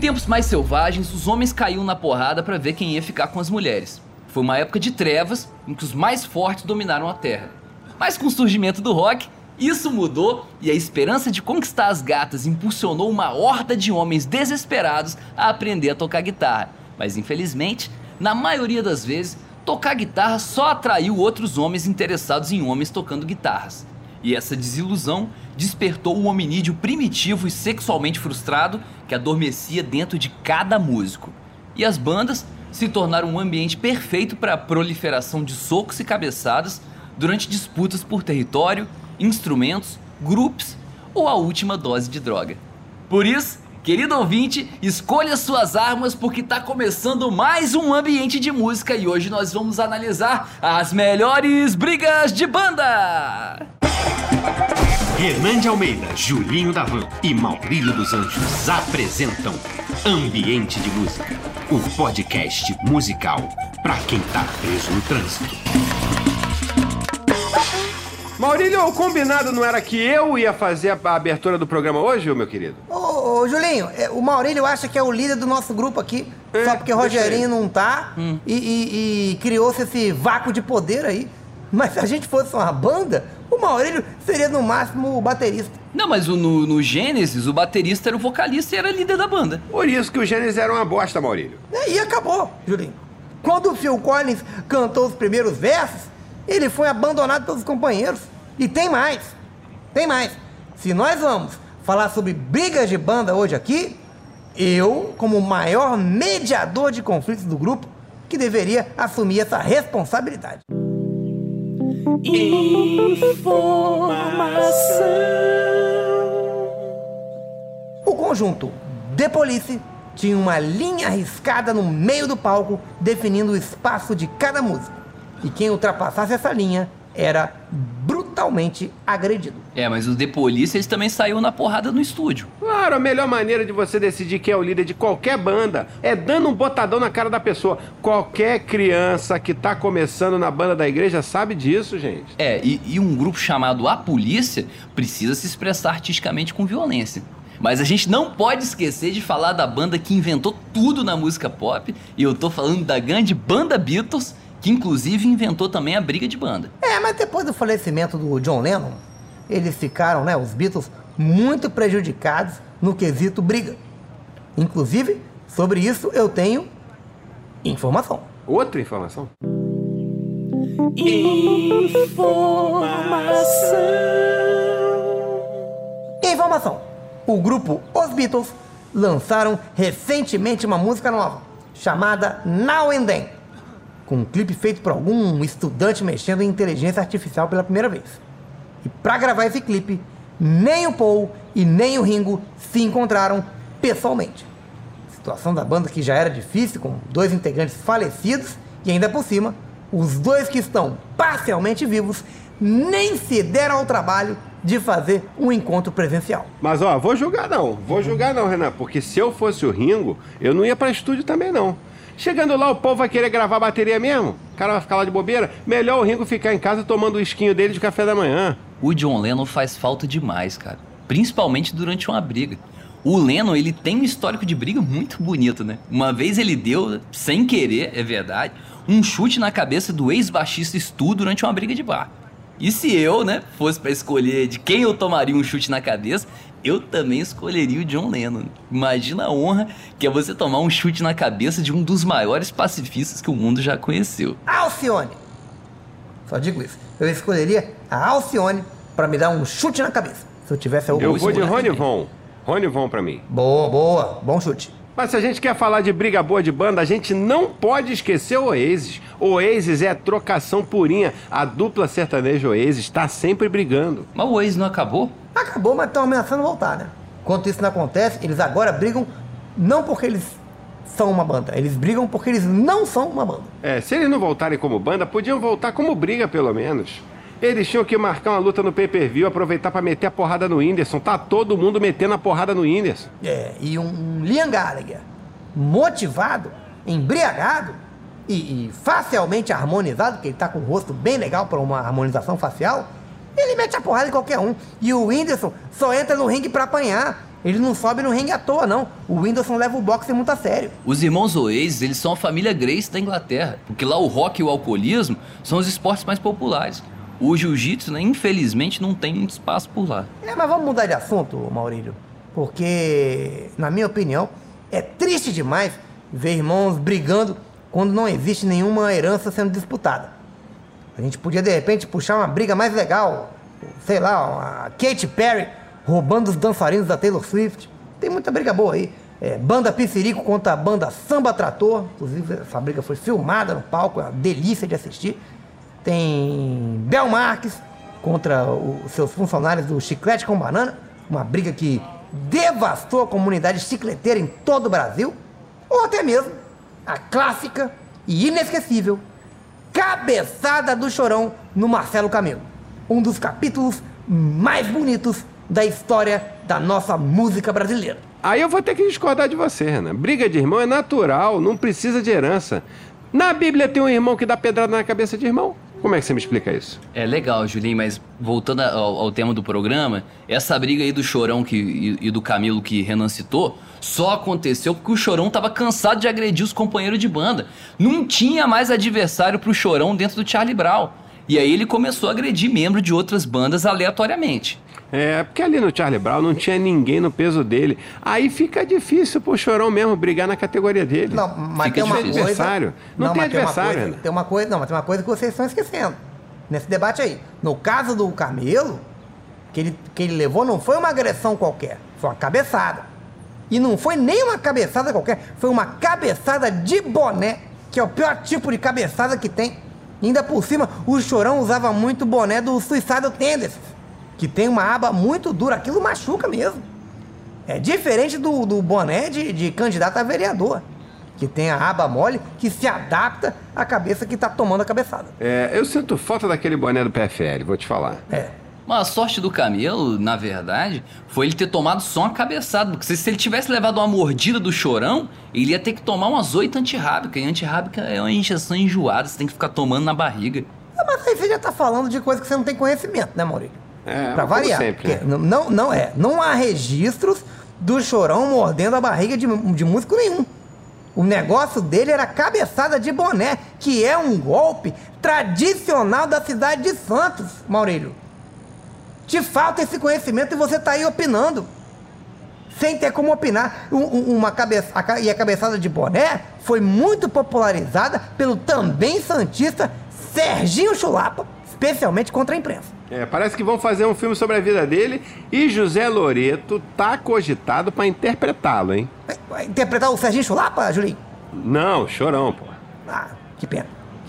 tempos mais selvagens, os homens caíam na porrada para ver quem ia ficar com as mulheres. Foi uma época de trevas em que os mais fortes dominaram a terra. Mas com o surgimento do rock, isso mudou e a esperança de conquistar as gatas impulsionou uma horda de homens desesperados a aprender a tocar guitarra. Mas infelizmente, na maioria das vezes, tocar guitarra só atraiu outros homens interessados em homens tocando guitarras. E essa desilusão despertou o hominídeo primitivo e sexualmente frustrado que adormecia dentro de cada músico. E as bandas se tornaram um ambiente perfeito para a proliferação de socos e cabeçadas durante disputas por território, instrumentos, grupos ou a última dose de droga. Por isso, querido ouvinte, escolha suas armas porque está começando mais um ambiente de música e hoje nós vamos analisar as melhores brigas de banda. Renan de Almeida, Julinho da Van e Maurílio dos Anjos apresentam Ambiente de Música, o podcast musical para quem tá preso no trânsito. Maurílio, o combinado não era que eu ia fazer a abertura do programa hoje, meu querido? Ô, ô, Julinho, é, o Maurílio acha que é o líder do nosso grupo aqui. É, só porque o Rogerinho não tá e, e- e criou-se esse vácuo de poder aí. Mas se a gente fosse uma banda, o Maurílio seria no máximo o baterista. Não, mas o- no, no Gênesis, o baterista era o vocalista e era líder da banda. Por isso que o Gênesis era uma bosta, Maurílio. É, E acabou, Julinho. Quando o Phil Collins cantou os primeiros versos, ele foi abandonado pelos companheiros. E tem mais. Tem mais. Se nós vamos falar sobre brigas de banda hoje aqui, eu, como o maior mediador de conflitos do grupo, que deveria assumir essa responsabilidade. O conjunto The Police tinha uma linha riscada no meio do palco definindo o espaço de cada músico. E quem ultrapassasse essa linha era brutalmente agredido. É, mas o The Police eles também saiu na porrada no estúdio. Claro, a melhor maneira de você decidir quem é o líder de qualquer banda é dando um botadão na cara da pessoa. Qualquer criança que tá começando na banda da igreja sabe disso, gente. É, e, e um grupo chamado A Polícia precisa se expressar artisticamente com violência. Mas a gente não pode esquecer de falar da banda que inventou tudo na música pop, e eu tô falando da grande banda Beatles, que inclusive inventou também a briga de banda. É, mas depois do falecimento do John Lennon, eles ficaram, né, os Beatles, muito prejudicados no quesito briga. Inclusive, sobre isso eu tenho informação. Outra informação. Informação: o grupo Os Beatles lançaram recentemente uma música nova chamada Now and Then, com um clipe feito por algum estudante mexendo em inteligência artificial pela primeira vez. E para gravar esse clipe, nem o Paul e nem o Ringo se encontraram pessoalmente. Situação da banda que já era difícil, com dois integrantes falecidos e ainda por cima, os dois que estão parcialmente vivos nem se deram ao trabalho de fazer um encontro presencial. Mas ó, vou julgar não, vou julgar não, Renan, porque se eu fosse o Ringo, eu não ia pra estúdio também não. Chegando lá, o povo vai querer gravar a bateria mesmo? O cara vai ficar lá de bobeira? Melhor o Ringo ficar em casa tomando o esquinho dele de café da manhã. O John Lennon faz falta demais, cara. Principalmente durante uma briga. O Lennon, ele tem um histórico de briga muito bonito, né? Uma vez ele deu, sem querer, é verdade, um chute na cabeça do ex-baixista Stu durante uma briga de bar. E se eu, né, fosse pra escolher de quem eu tomaria um chute na cabeça, eu também escolheria o John Lennon. Imagina a honra que é você tomar um chute na cabeça de um dos maiores pacifistas que o mundo já conheceu. Alcione! Só digo isso. Eu escolheria a Alcione para me dar um chute na cabeça. Se eu tivesse a Eu vou de Rony. Von. Rony Von pra mim. Boa, boa. Bom chute. Mas se a gente quer falar de briga boa de banda, a gente não pode esquecer o Oasis. O Oasis é trocação purinha. A dupla sertaneja Oasis está sempre brigando. Mas o ex não acabou? Acabou, mas estão ameaçando voltar, né? Enquanto isso não acontece, eles agora brigam não porque eles são uma banda, eles brigam porque eles não são uma banda. É, se eles não voltarem como banda, podiam voltar como briga, pelo menos. Eles tinham que marcar uma luta no pay-per-view, aproveitar pra meter a porrada no Whindersson. Tá todo mundo metendo a porrada no Whindersson. É, e um Liam Gallagher motivado, embriagado e, e facialmente harmonizado, porque ele tá com o rosto bem legal para uma harmonização facial, ele mete a porrada em qualquer um. E o Whindersson só entra no ringue pra apanhar. Ele não sobe no ringue à toa, não. O Whindersson leva o boxe muito a sério. Os irmãos Oasis, eles são a família Grace da Inglaterra, porque lá o rock e o alcoolismo são os esportes mais populares. O jiu-jitsu, né, infelizmente, não tem muito espaço por lá. É, mas vamos mudar de assunto, Maurílio. Porque, na minha opinião, é triste demais ver irmãos brigando quando não existe nenhuma herança sendo disputada. A gente podia, de repente, puxar uma briga mais legal. Sei lá, a Katy Perry roubando os dançarinos da Taylor Swift. Tem muita briga boa aí. É, banda Piscirico contra a banda Samba Trator. Inclusive, essa briga foi filmada no palco, é uma delícia de assistir. Tem Bel Marques contra os seus funcionários do Chiclete com Banana. Uma briga que devastou a comunidade chicleteira em todo o Brasil. Ou até mesmo a clássica e inesquecível Cabeçada do Chorão no Marcelo Camelo. Um dos capítulos mais bonitos da história da nossa música brasileira. Aí eu vou ter que discordar de você, Renan. Briga de irmão é natural, não precisa de herança. Na Bíblia tem um irmão que dá pedrada na cabeça de irmão. Como é que você me explica isso? É legal, Julinho, mas voltando ao, ao tema do programa, essa briga aí do Chorão que, e, e do Camilo que Renan citou só aconteceu porque o Chorão tava cansado de agredir os companheiros de banda. Não tinha mais adversário pro Chorão dentro do Charlie Brown. E aí ele começou a agredir membros de outras bandas aleatoriamente. É, porque ali no Charlie Brown não tinha ninguém no peso dele. Aí fica difícil pro Chorão mesmo brigar na categoria dele. Não, mas Fica tem uma difícil. coisa. Adversário. Não tem mas uma adversário, coisa-. Tem uma coisa, não, mas tem uma coisa que vocês estão esquecendo. Nesse debate aí. No caso do Camelo, que ele, que ele levou não foi uma agressão qualquer, foi uma cabeçada. E não foi nem uma cabeçada qualquer, foi uma cabeçada de boné, que é o pior tipo de cabeçada que tem. E ainda por cima, o Chorão usava muito boné do Suicidal Tendencies, que tem uma aba muito dura, aquilo machuca mesmo. É diferente do, do boné de, de candidato a vereador, que tem a aba mole que se adapta à cabeça que tá tomando a cabeçada. É, eu sinto falta daquele boné do PFL, vou te falar. É. Mas a sorte do Camelo, na verdade, foi ele ter tomado só uma cabeçada. Porque se, se ele tivesse levado uma mordida do chorão, ele ia ter que tomar umas oito antirrábica. E antirrábica é uma injeção enjoada, você tem que ficar tomando na barriga. Ah, Mas aí você já tá falando de coisa que você não tem conhecimento, né, Maurício? É, pra como variar. sempre, né? não, não, é. Não há registros do chorão mordendo a barriga de, de músico nenhum. O negócio dele era cabeçada de boné, que é um golpe tradicional da cidade de Santos, Maurílio. Te falta esse conhecimento e você tá aí opinando. Sem ter como opinar. Um- um- uma cabeça, a e a cabeçada de boné foi muito popularizada pelo também santista Serginho Chulapa, especialmente contra a imprensa. É, parece que vão fazer um filme sobre a vida dele e José Loreto tá cogitado pra interpretá-lo, hein? Vai- vai interpretar o Serginho Chulapa, Julinho? Não, chorão, pô. Ah, que pena.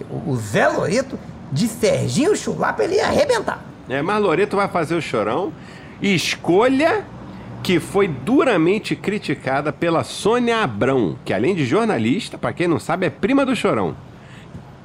O o Zé Loreto de Serginho Chulapa ele ia arrebentar. É, mas Loreto vai fazer o chorão. Escolha que foi duramente criticada pela Sônia Abrão, que além de jornalista, pra quem não sabe, é prima do chorão.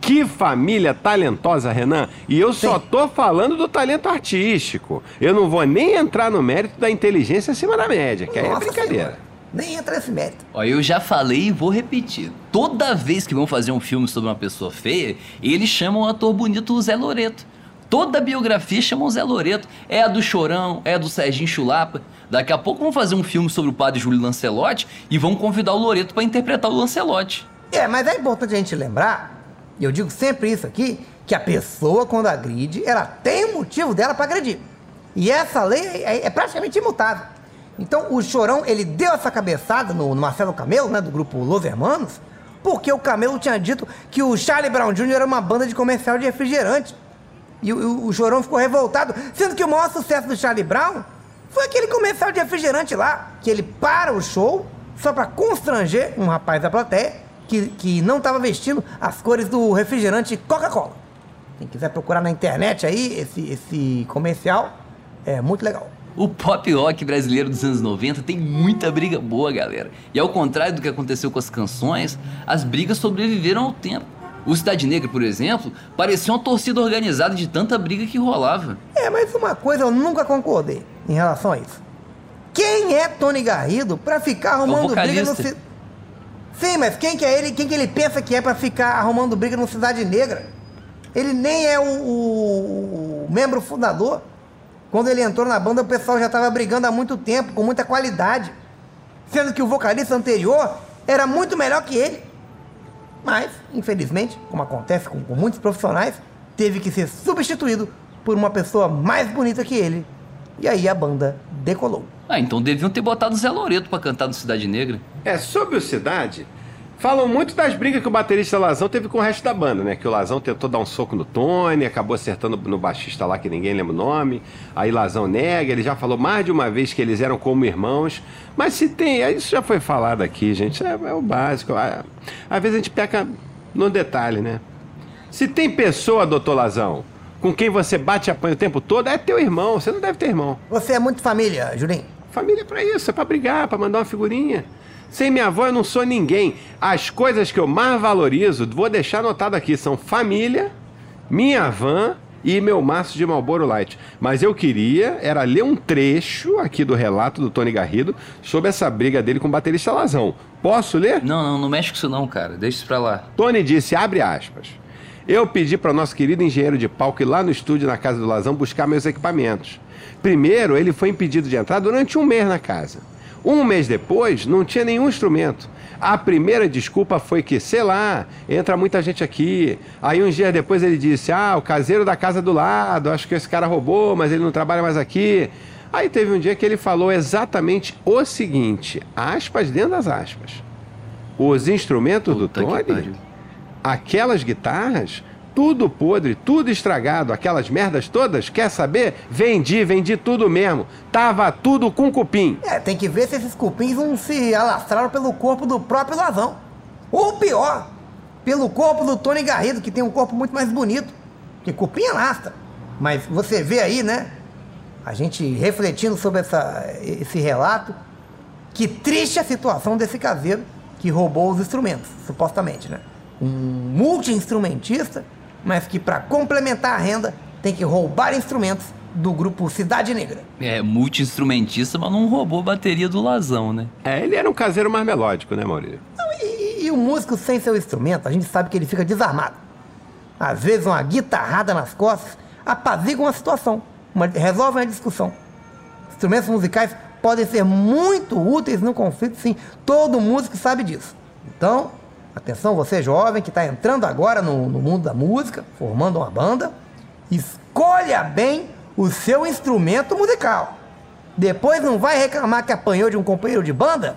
Que família talentosa, Renan. E eu só tô falando do talento artístico. Eu não vou nem entrar no mérito da inteligência acima da média, que aí é Nossa brincadeira. Senhora. Nem entra nesse mérito. Ó, eu já falei e vou repetir. Toda vez que vão fazer um filme sobre uma pessoa feia, eles chamam o ator bonito o Zé Loreto. Toda biografia chamam o Zé Loreto. É a do Chorão, é a do Serginho Chulapa. Daqui a pouco vão fazer um filme sobre o padre Júlio Lancelotti e vão convidar o Loreto para interpretar o Lancelotti. É, mas é importante a gente lembrar, e eu digo sempre isso aqui, que a pessoa, quando agride, ela tem motivo dela para agredir. E essa lei é, é praticamente imutável. Então, o Chorão, ele deu essa cabeçada no, no Marcelo Camelo, né, do grupo Los Hermanos, porque o Camelo tinha dito que o Charlie Brown Jr. era uma banda de comercial de refrigerante. E o, o, o Chorão ficou revoltado, sendo que o maior sucesso do Charlie Brown foi aquele comercial de refrigerante lá, que ele para o show só para constranger um rapaz da plateia que, que não estava vestindo as cores do refrigerante Coca-Cola. Quem quiser procurar na internet aí, esse, esse comercial é muito legal. O pop rock brasileiro dos anos 90 tem muita briga boa, galera. E ao contrário do que aconteceu com as canções, as brigas sobreviveram ao tempo. O Cidade Negra, por exemplo, parecia uma torcida organizada de tanta briga que rolava. É, mas uma coisa eu nunca concordei em relação a isso. Quem é Tony Garrido pra ficar arrumando briga no... Sim, mas quem que é ele? Quem que ele pensa que é pra ficar arrumando briga no Cidade Negra? Ele nem é o, o- o membro fundador. Quando ele entrou na banda, o pessoal já estava brigando há muito tempo, com muita qualidade. Sendo que o vocalista anterior era muito melhor que ele. Mas, infelizmente, como acontece com, com muitos profissionais, teve que ser substituído por uma pessoa mais bonita que ele. E aí a banda decolou. Ah, então deviam ter botado o Zé Loreto pra cantar no Cidade Negra. É, sobre o Cidade, falam muito das brigas que o baterista Lazão teve com o resto da banda, né? Que o Lazão tentou dar um soco no Tony, acabou acertando no baixista lá que ninguém lembra o nome. Aí Lazão nega, ele já falou mais de uma vez que eles eram como irmãos. Mas se tem, é, isso já foi falado aqui, gente, é, é o básico. Às vezes a gente peca no detalhe, né? Se tem pessoa, doutor Lazão, com quem você bate e apanha o tempo todo, é teu irmão, você não deve ter irmão. Você é muito família, Julinho. Família é pra isso, é pra brigar, pra mandar uma figurinha. Sem minha avó eu não sou ninguém. As coisas que eu mais valorizo, vou deixar anotado aqui, são família, minha van e meu maço de Marlboro Light. Mas eu queria era ler um trecho aqui do relato do Tony Garrido sobre essa briga dele com o baterista Lazão. Posso ler? Não, não, não mexe com isso não, cara. Deixa isso pra lá. Tony disse, abre aspas. Eu pedi para o nosso querido engenheiro de palco ir lá no estúdio na casa do Lazão buscar meus equipamentos. Primeiro, ele foi impedido de entrar durante um mês na casa. Um mês depois, não tinha nenhum instrumento. A primeira desculpa foi que, sei lá, entra muita gente aqui. Aí uns dias depois ele disse: Ah, o caseiro da casa do lado, acho que esse cara roubou, mas ele não trabalha mais aqui. Aí teve um dia que ele falou exatamente o seguinte: aspas dentro das aspas. Os instrumentos Puta do Tony aquelas guitarras, tudo podre, tudo estragado, aquelas merdas todas, quer saber? Vendi, vendi tudo mesmo. Tava tudo com cupim. É, tem que ver se esses cupins não se alastraram pelo corpo do próprio Lazão. Ou pior, pelo corpo do Tony Garrido, que tem um corpo muito mais bonito. Que cupim alastra. Mas você vê aí, né? A gente refletindo sobre essa, esse relato. Que triste a situação desse caseiro que roubou os instrumentos, supostamente, né? Um multi-instrumentista, mas que para complementar a renda tem que roubar instrumentos do grupo Cidade Negra. É, multi-instrumentista, mas não roubou a bateria do Lazão, né? É, ele era um caseiro mais melódico, né, Maurício? Não, E, e o músico sem seu instrumento, a gente sabe que ele fica desarmado. Às vezes uma guitarrada nas costas apazigua uma situação, uma, resolve uma discussão. Instrumentos musicais podem ser muito úteis no conflito, sim. Todo músico sabe disso. Então, atenção, você jovem que está entrando agora no, no mundo da música, formando uma banda, escolha bem o seu instrumento musical. Depois não vai reclamar que apanhou de um companheiro de banda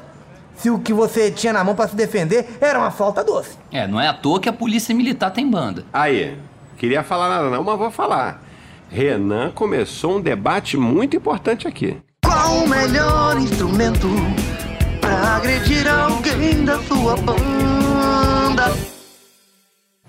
se o que você tinha na mão para se defender era uma falta doce. É, não é à toa que a polícia militar tem banda. Aí, queria falar nada não, mas vou falar. Renan começou um debate muito importante aqui. Qual o melhor instrumento pra agredir alguém da sua banda?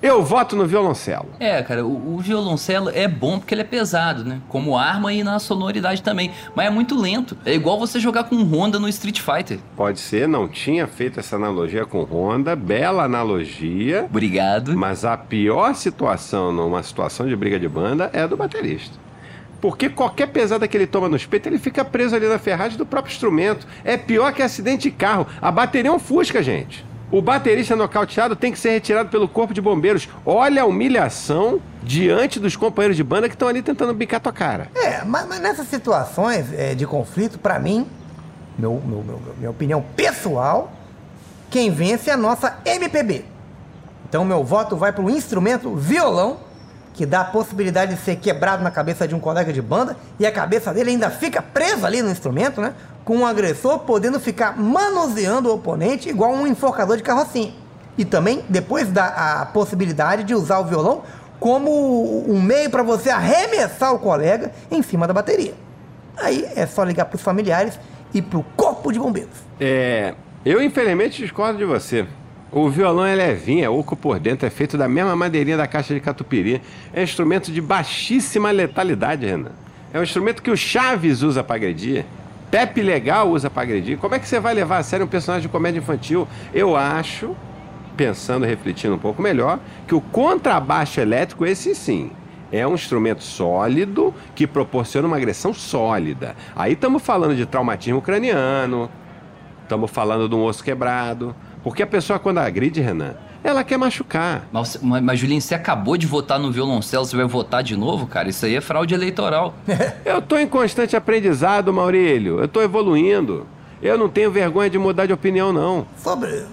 Eu voto no violoncelo. É, cara, o, o violoncelo é bom porque ele é pesado, né? Como arma e na sonoridade também. Mas é muito lento. É igual você jogar com Honda no Street Fighter. Pode ser, não tinha feito essa analogia com Honda, bela analogia. Obrigado. Mas a pior situação numa situação de briga de banda é a do baterista. Porque qualquer pesada que ele toma nos peitos, ele fica preso ali na ferragem do próprio instrumento. É pior que acidente de carro. A bateria é um fusca, gente. O baterista nocauteado tem que ser retirado pelo corpo de bombeiros. Olha a humilhação diante dos companheiros de banda que estão ali tentando bicar tua cara. É, mas, mas nessas situações é, de conflito, pra mim, meu, meu- meu- minha opinião pessoal, quem vence é a nossa MPB. Então meu voto vai pro instrumento violão, que dá a possibilidade de ser quebrado na cabeça de um colega de banda e a cabeça dele ainda fica presa ali no instrumento, né? Com o agressor podendo ficar manuseando o oponente igual um enforcador de carrocinha. E também depois dá a possibilidade de usar o violão como um meio para você arremessar o colega em cima da bateria. Aí é só ligar para os familiares e para o corpo de bombeiros. É. Eu, infelizmente, discordo de você. O violão é levinho, é oco por dentro, é feito da mesma madeirinha da caixa de catupiry. É um instrumento de baixíssima letalidade, Renan. É um instrumento que o Chaves usa para agredir. Pepe Legal usa para agredir. Como é que você vai levar a sério um personagem de comédia infantil? Eu acho, pensando refletindo um pouco melhor, que o contrabaixo elétrico, esse sim, é um instrumento sólido que proporciona uma agressão sólida. Aí estamos falando de traumatismo craniano, estamos falando de um osso quebrado. Porque a pessoa, quando agride, Renan, Ela quer machucar. Mas, mas, mas, Julinho, você acabou de votar no violoncelo, você vai votar de novo, cara? Isso aí é fraude eleitoral. eu tô em constante aprendizado, Maurílio. Eu tô evoluindo. Eu não tenho vergonha de mudar de opinião, não. Sobre.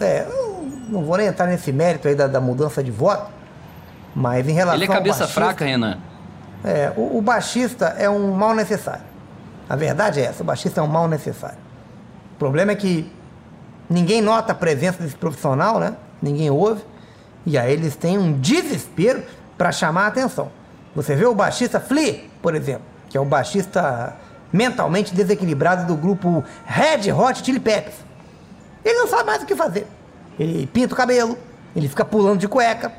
É, eu não vou nem entrar nesse mérito aí da, da mudança de voto, mas em relação. Ele é cabeça baixista, fraca, Renan. É, o, o baixista é um mal necessário. A verdade é essa: o baixista é um mal necessário. O problema é que ninguém nota a presença desse profissional, né? Ninguém ouve. E aí eles têm um desespero para chamar a atenção. Você vê o baixista Flea, por exemplo, que é o baixista mentalmente desequilibrado do grupo Red Hot Chili Peppers. Ele não sabe mais o que fazer. Ele pinta o cabelo, ele fica pulando de cueca.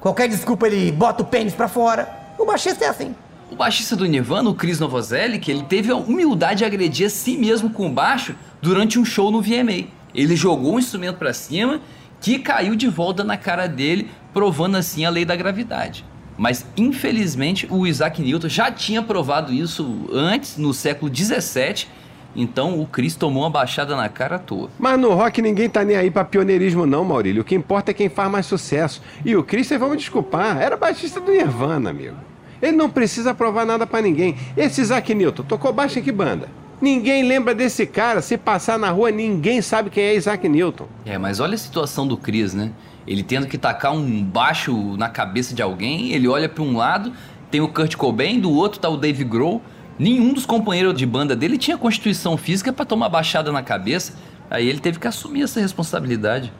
Qualquer desculpa ele bota o pênis para fora. O baixista é assim. O baixista do Nirvana, o Chris Novoselic, ele teve a humildade de agredir a si mesmo com o baixo durante um show no VMA. Ele jogou um instrumento para cima que caiu de volta na cara dele, provando assim a lei da gravidade. Mas infelizmente o Isaac Newton já tinha provado isso antes, no século 17. Então o Chris tomou uma baixada na cara à toa. Mas no rock ninguém tá nem aí pra pioneirismo, não, Maurílio. O que importa é quem faz mais sucesso. E o Chris, vamos desculpar, era baixista do Nirvana, amigo. Ele não precisa provar nada para ninguém. Esse Isaac Newton tocou baixo em que banda? Ninguém lembra desse cara. Se passar na rua, ninguém sabe quem é Isaac Newton. É, mas olha a situação do Chris, né? Ele tendo que tacar um baixo na cabeça de alguém, ele olha para um lado, tem o Kurt Cobain, do outro tá o Dave Grohl. Nenhum dos companheiros de banda dele tinha constituição física para tomar baixada na cabeça. Aí ele teve que assumir essa responsabilidade.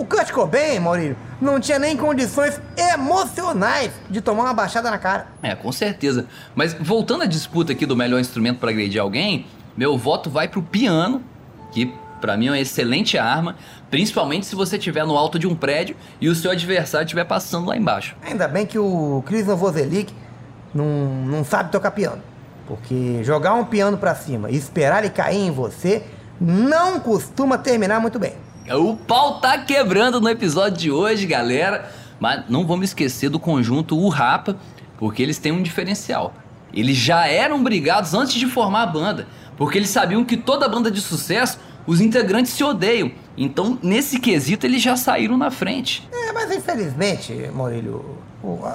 O, Kurt Cobain, Maurílio, não tinha nem condições emocionais de tomar uma baixada na cara. É, com certeza. Mas voltando à disputa aqui do melhor instrumento para agredir alguém, meu voto vai pro piano, que para mim é uma excelente arma, principalmente se você estiver no alto de um prédio e o seu adversário estiver passando lá embaixo. Ainda bem que o Chris Novoselic não, não sabe tocar piano. Porque jogar um piano para cima e esperar ele cair em você não costuma terminar muito bem. O pau tá quebrando no episódio de hoje, galera. Mas não vamos esquecer do conjunto O Rapa, porque eles têm um diferencial. Eles já eram brigados antes de formar a banda, porque eles sabiam que toda banda de sucesso, os integrantes se odeiam. Então, nesse quesito, eles já saíram na frente. É, mas infelizmente, Maurílio,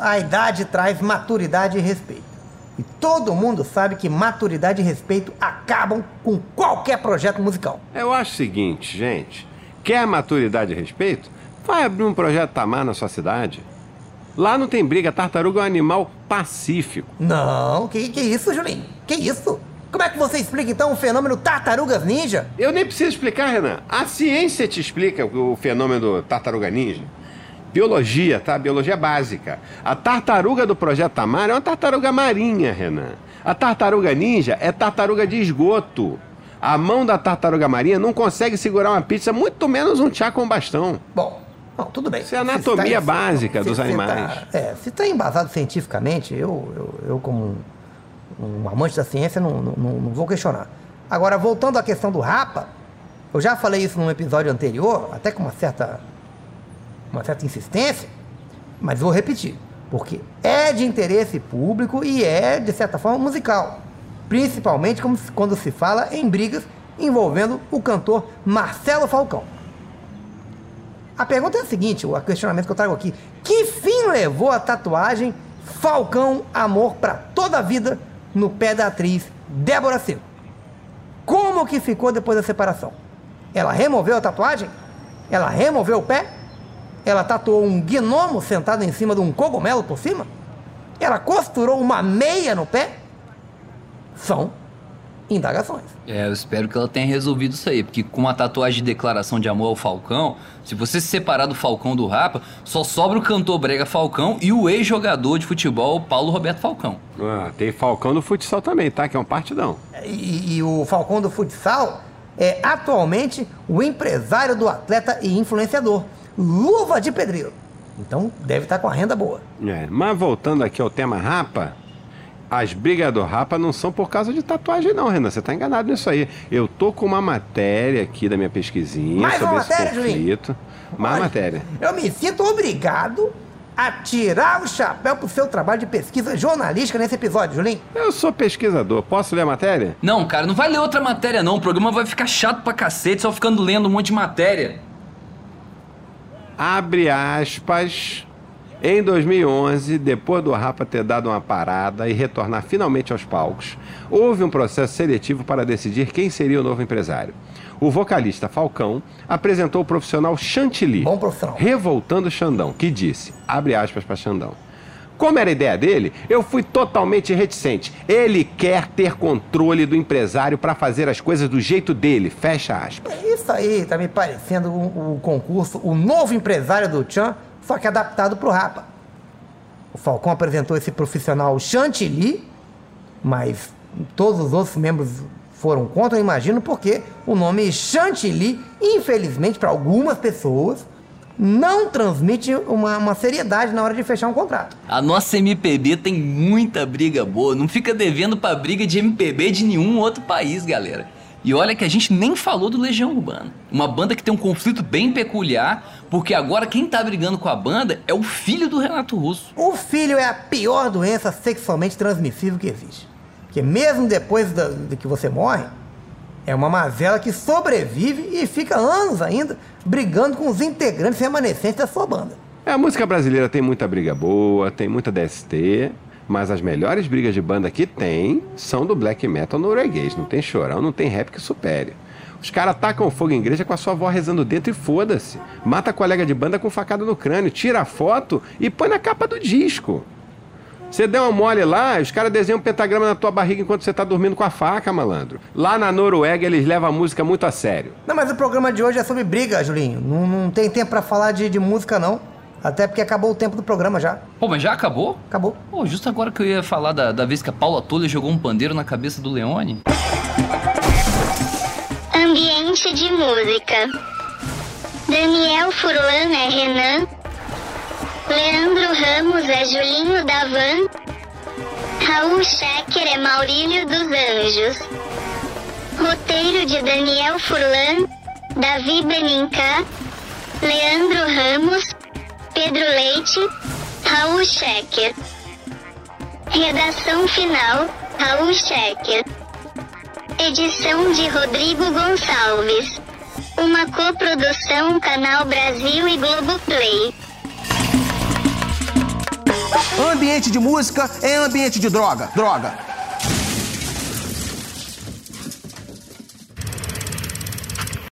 a idade traz maturidade e respeito. E todo mundo sabe que maturidade e respeito acabam com qualquer projeto musical. Eu acho o seguinte, gente. Quer maturidade e respeito? Vai abrir um projeto Tamar na sua cidade. Lá não tem briga, tartaruga é um animal pacífico. Não, que, que isso, Julinho? Que isso? Como é que você explica então o fenômeno tartarugas ninja? Eu nem preciso explicar, Renan. A ciência te explica o fenômeno tartaruga ninja. Biologia, tá? Biologia básica. A tartaruga do Projeto Tamar é uma tartaruga marinha, Renan. A tartaruga ninja é tartaruga de esgoto. A mão da tartaruga marinha não consegue segurar uma pizza, muito menos um chá com bastão. Bom, não, tudo bem. Isso é a anatomia tá, básica se, dos se animais. Tá, é, se está embasado cientificamente, eu, eu, eu como um, um, amante da ciência, não, não, não vou questionar. Agora, voltando à questão do rapa, eu já falei isso num episódio anterior, até com uma certa, uma certa insistência, mas vou repetir, porque é de interesse público e é, de certa forma, musical principalmente quando se fala em brigas envolvendo o cantor Marcelo Falcão. A pergunta é a seguinte, o questionamento que eu trago aqui: que fim levou a tatuagem Falcão Amor para toda a vida no pé da atriz Débora Seco? Como que ficou depois da separação? Ela removeu a tatuagem? Ela removeu o pé? Ela tatuou um gnomo sentado em cima de um cogumelo por cima? Ela costurou uma meia no pé? São indagações. É, eu espero que ela tenha resolvido isso aí, porque com uma tatuagem de declaração de amor ao Falcão, se você se separar do Falcão do Rapa, só sobra o cantor Brega Falcão e o ex-jogador de futebol Paulo Roberto Falcão. Ah, tem Falcão do futsal também, tá? Que é um partidão. E, e o Falcão do futsal é atualmente o empresário do atleta e influenciador, Luva de Pedreiro. Então deve estar com a renda boa. É, mas voltando aqui ao tema Rapa, as brigas do Rapa não são por causa de tatuagem, não, Renan. Você tá enganado nisso aí. Eu tô com uma matéria aqui da minha pesquisinha Mais sobre uma esse matéria, conflito. Julinho? Mais Olha, matéria. Eu me sinto obrigado a tirar o chapéu pro seu trabalho de pesquisa jornalística nesse episódio, Julinho. Eu sou pesquisador. Posso ler a matéria? Não, cara, não vai ler outra matéria, não. O programa vai ficar chato pra cacete só ficando lendo um monte de matéria. Abre aspas. Em 2011, depois do Rapa ter dado uma parada e retornar finalmente aos palcos, houve um processo seletivo para decidir quem seria o novo empresário. O vocalista Falcão apresentou o profissional Chantilly, Bom profissional. revoltando Xandão, que disse, abre aspas para Xandão, como era a ideia dele, eu fui totalmente reticente. Ele quer ter controle do empresário para fazer as coisas do jeito dele, fecha aspas. Isso aí tá me parecendo o, o concurso O Novo Empresário do Chan, só que adaptado pro Rapa. O Falcão apresentou esse profissional Chantilly, mas todos os outros membros foram contra, eu imagino, porque o nome Chantilly, infelizmente, para algumas pessoas, não transmite uma, uma seriedade na hora de fechar um contrato. A nossa MPB tem muita briga boa, não fica devendo pra briga de MPB de nenhum outro país, galera. E olha que a gente nem falou do Legião Urbana. Uma banda que tem um conflito bem peculiar, porque agora quem tá brigando com a banda é o filho do Renato Russo. O filho é a pior doença sexualmente transmissível que existe. Porque mesmo depois da- de que você morre, é uma mazela que sobrevive e fica anos ainda brigando com os integrantes remanescentes da sua banda. É, a música brasileira tem muita briga boa, tem muita DST, mas as melhores brigas de banda que tem são do black metal norueguês. Não tem chorão, não tem rap que supere. Os caras tacam fogo em igreja com a sua avó rezando dentro e foda-se. Mata colega de banda com facada no crânio, tira a foto e põe na capa do disco. Você der uma mole lá, os caras desenham um pentagrama na tua barriga enquanto você tá dormindo com a faca, malandro. Lá na Noruega eles levam a música muito a sério. Não, mas o programa de hoje é sobre briga, Julinho. Não, não tem tempo pra falar de, de música, não. Até porque acabou o tempo do programa já. Pô, mas já acabou? Acabou. Pô, justo agora que eu ia falar da, da vez que a Paula Toller jogou um pandeiro na cabeça do Leone. Ambiente de música. Daniel Furlan é Renan. Leandro Ramos é Julinho da Van. Raul Schecker é Maurílio dos Anjos. Roteiro de Daniel Furlan, Davi Benincá, Leandro Ramos, Pedro Leite, Raul Schecker. Redação final, Raul Schecker. Edição de Rodrigo Gonçalves. Uma coprodução Canal Brasil e Globoplay. Ambiente de música é ambiente de droga. Droga.